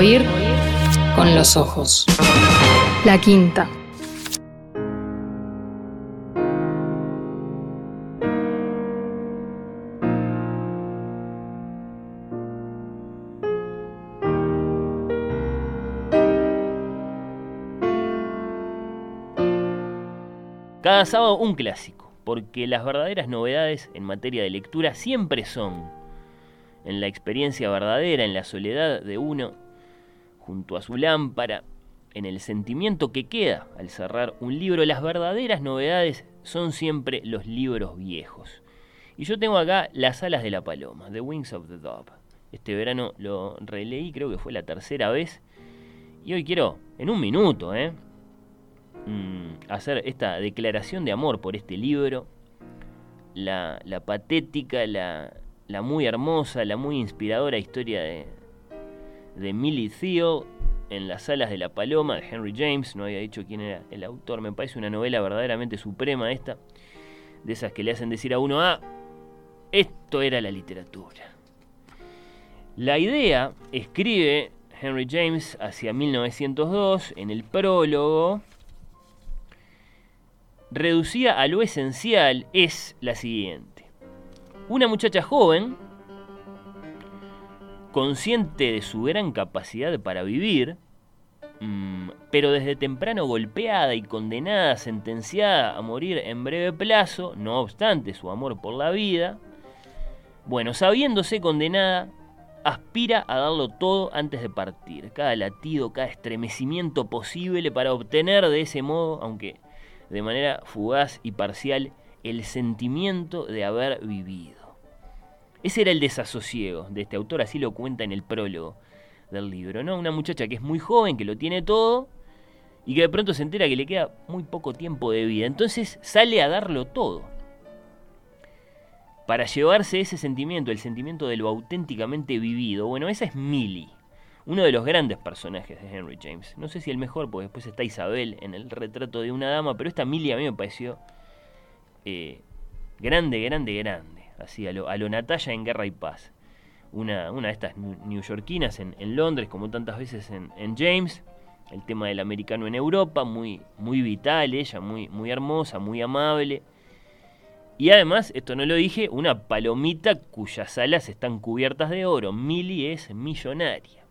Oír con los ojos. La quinta. Cada sábado un clásico, porque las verdaderas novedades en materia de lectura siempre son en la experiencia verdadera, en la soledad de uno, junto a su lámpara, en el sentimiento que queda al cerrar un libro, las verdaderas novedades son siempre los libros viejos. Y yo tengo acá Las alas de la paloma, The Wings of the Dove. Este verano lo releí, creo que fue la tercera vez. Y hoy quiero, en un minuto, ¿eh? Mm, hacer esta declaración de amor por este libro. La, patética, la muy hermosa, la muy inspiradora historia de, de Millie Theo en las alas de la paloma de Henry James, no había dicho quién era el autor, me parece una novela verdaderamente suprema esta, de esas que le hacen decir a uno, ah, esto era la literatura. La idea, escribe Henry James hacia 1902, en el prólogo, reducida a lo esencial, es la siguiente. Una muchacha joven, consciente de su gran capacidad para vivir, mm, pero desde temprano golpeada y condenada, sentenciada a morir en breve plazo, no obstante su amor por la vida, bueno, sabiéndose condenada, aspira a darlo todo antes de partir, cada latido, cada estremecimiento posible para obtener de ese modo, aunque de manera fugaz y parcial, el sentimiento de haber vivido. Ese era el desasosiego de este autor, así lo cuenta en el prólogo del libro, ¿no? Una muchacha que es muy joven, que lo tiene todo, y que de pronto se entera que le queda muy poco tiempo de vida. Entonces sale a darlo todo. Para llevarse ese sentimiento, el sentimiento de lo auténticamente vivido. Bueno, esa es Millie, uno de los grandes personajes de Henry James. No sé si el mejor, porque después está Isabel en el retrato de una dama, pero esta Millie a mí me pareció eh, grande, grande, grande así a lo, a Natalia en Guerra y Paz. Una, una de estas newyorkinas en, en, Londres, como tantas veces en, James. El tema del americano en Europa, muy, muy vital ella, muy, muy hermosa, muy amable. Y además, esto no lo dije, una palomita cuyas alas están cubiertas de oro. Millie es millonaria.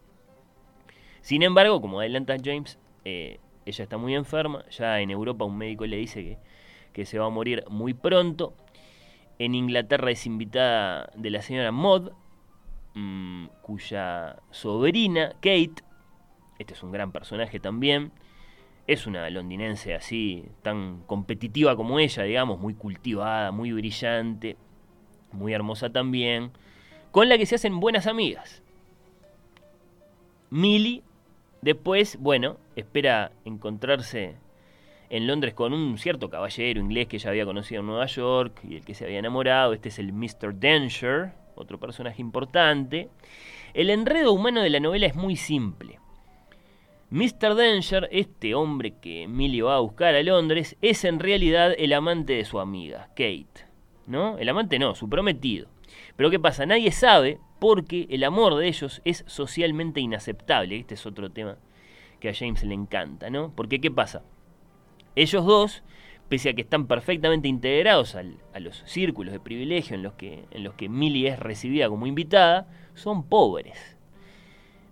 Sin embargo, como adelanta James, eh, ella está muy enferma. Ya en Europa un médico le dice que, que se va a morir muy pronto. En Inglaterra es invitada de la señora Maud, mm, cuya sobrina, Kate, este es un gran personaje también, es una londinense así, tan competitiva como ella, digamos, muy cultivada, muy brillante, muy hermosa también, con la que se hacen buenas amigas. Millie, después, bueno, espera encontrarse en Londres con un cierto caballero inglés que ella había conocido en Nueva York y el que se había enamorado. Este es el Mr. Danger, otro personaje importante. El enredo humano de la novela es muy simple. Mr. Danger, este hombre que Emilio va a buscar a Londres, es en realidad el amante de su amiga, Kate. ¿No? El amante no, su prometido. Pero ¿qué pasa? Nadie sabe porque el amor de ellos es socialmente inaceptable. Este es otro tema que a James le encanta, ¿no? Porque ¿qué pasa? Ellos dos, pese a que están perfectamente integrados a los círculos de privilegio en los, que, en los que Millie es recibida como invitada, son pobres.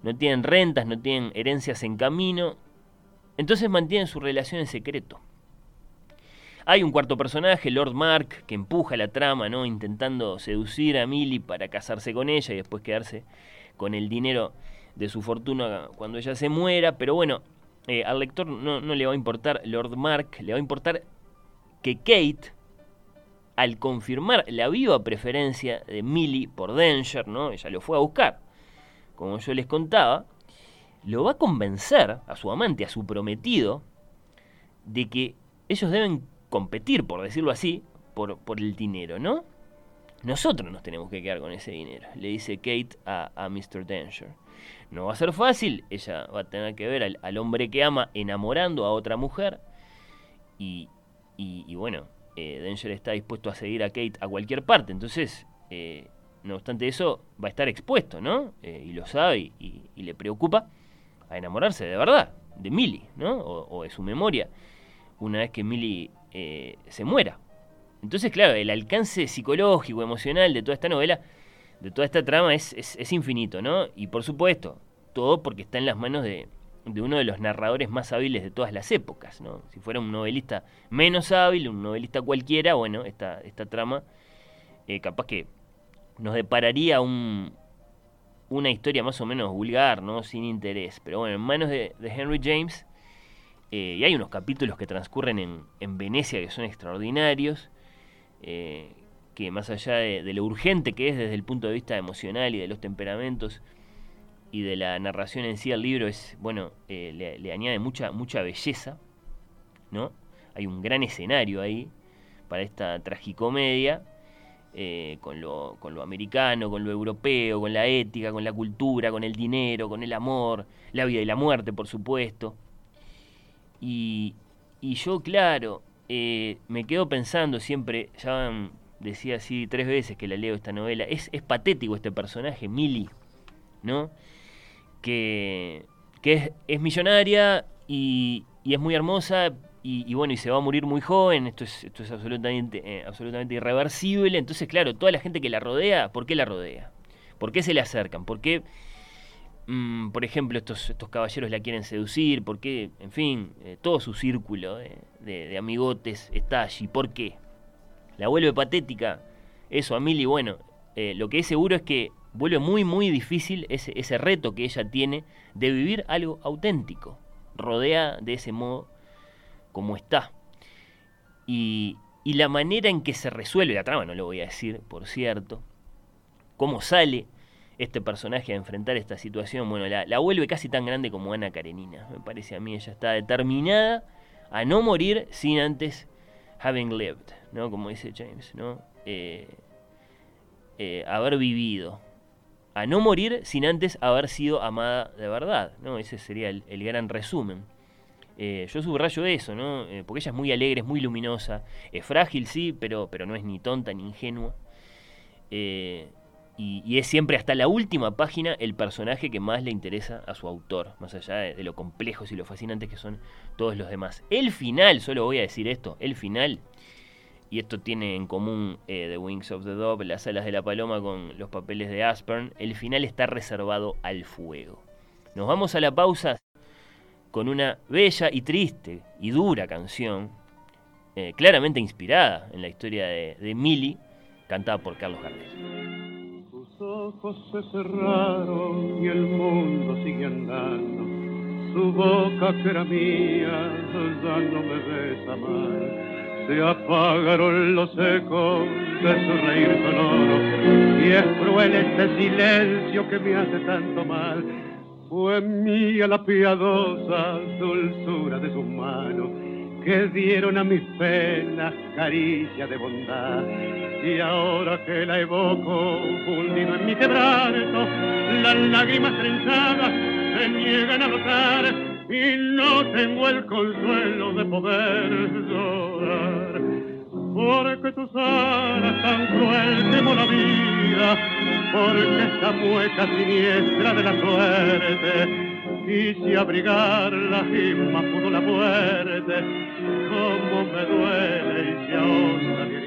No tienen rentas, no tienen herencias en camino, entonces mantienen su relación en secreto. Hay un cuarto personaje, Lord Mark, que empuja la trama, ¿no? intentando seducir a Millie para casarse con ella y después quedarse con el dinero de su fortuna cuando ella se muera. Pero bueno, eh, al lector no, le va a importar Lord Mark, le va a importar que Kate, al confirmar la viva preferencia de Millie por Danger, ¿no? ella lo fue a buscar, como yo les contaba, lo va a convencer a su amante, a su prometido, de que ellos deben competir, por decirlo así, por, por el dinero, ¿no? Nosotros nos tenemos que quedar con ese dinero, le dice Kate a, Mr. Danger. No va a ser fácil, ella va a tener que ver al, hombre que ama enamorando a otra mujer. Y, y, bueno, eh, Danger está dispuesto a seguir a Kate a cualquier parte. Entonces, eh, no obstante eso, va a estar expuesto, ¿no? Eh, y lo sabe y, le preocupa. a enamorarse de verdad de Millie, ¿no? O, de su memoria, una vez que Millie eh, se muera. Entonces, claro, el alcance psicológico, emocional de toda esta novela, de toda esta trama, es, es, infinito, ¿no? Y por supuesto, todo porque está en las manos de, de, uno de los narradores más hábiles de todas las épocas, ¿no? Si fuera un novelista menos hábil, un novelista cualquiera, bueno, esta, esta trama eh, capaz que nos depararía un, una historia más o menos vulgar, ¿no? Sin interés. Pero bueno, en manos de, Henry James, eh, y hay unos capítulos que transcurren en, en Venecia que son extraordinarios, eh, que más allá de, lo urgente que es desde el punto de vista emocional y de los temperamentos y de la narración en sí al libro, es, bueno, le, le, añade mucha, mucha belleza, ¿no? Hay un gran escenario ahí para esta tragicomedia eh, con, lo, con lo americano, con lo europeo, con la ética, con la cultura, con el dinero, con el amor, la vida y la muerte, por supuesto. Y, y yo, claro, eh, me quedo pensando siempre, ya decía así tres veces que la leo esta novela, es, es patético este personaje, Millie, ¿no? Que, que es, es millonaria y, y, es muy hermosa, y, bueno, y se va a morir muy joven, esto es, esto es absolutamente, eh, absolutamente irreversible. Entonces, claro, toda la gente que la rodea, ¿por qué la rodea? ¿Por qué se le acercan? ¿Por qué, mm, por ejemplo, estos, estos caballeros la quieren seducir? ¿Por qué, en fin, eh, todo su círculo de, amigotes está allí? ¿Por qué? La vuelve patética. Eso, a Milly, bueno, eh, lo que es seguro es que vuelve muy, muy difícil ese, ese reto que ella tiene de vivir algo auténtico. Rodea de ese modo como está. Y, la manera en que se resuelve la trama, no lo voy a decir, por cierto, cómo sale este personaje a enfrentar esta situación, bueno, la, vuelve casi tan grande como Ana Karenina, me parece a mí, ella está determinada a no morir sin antes having lived, ¿no? Como dice James, ¿no? Eh, eh, haber vivido, a no morir sin antes haber sido amada de verdad, ¿no? Ese sería el gran resumen. Eh, yo subrayo eso, ¿no? Porque ella es muy alegre, es muy luminosa, es frágil, sí, pero, pero no es ni tonta ni ingenua. Eh, y, es siempre hasta la última página el personaje que más le interesa a su autor, más allá de, lo complejos y lo fascinantes que son todos los demás. El final, solo voy a decir esto, el final, y esto tiene en común The Wings of the Dove, las alas de la paloma con los papeles de Aspern, el final está reservado al fuego. Nos vamos a la pausa con una bella y triste y dura canción, eh, claramente inspirada en la historia de, de Mili, cantada por Carlos Gardel. Ojos se cerraron y el mundo sigue andando. Su boca que era mía ya no me besa más. Se apagaron los ecos de su reír sonoro y es cruel este silencio que me hace tanto mal fue mía la piadosa dulzura de sus manos que dieron a mis penas caricia de bondad. Y ahora que la evoco, fundido en mi quebranto, las lágrimas trenzadas se niegan a notar y no tengo el consuelo de poder llorar. Porque tus alas tan cruel temo la vida, porque esta mueca siniestra de la suerte quise abrigarla y más pudo la muerte, como me duele y se ahonda mi.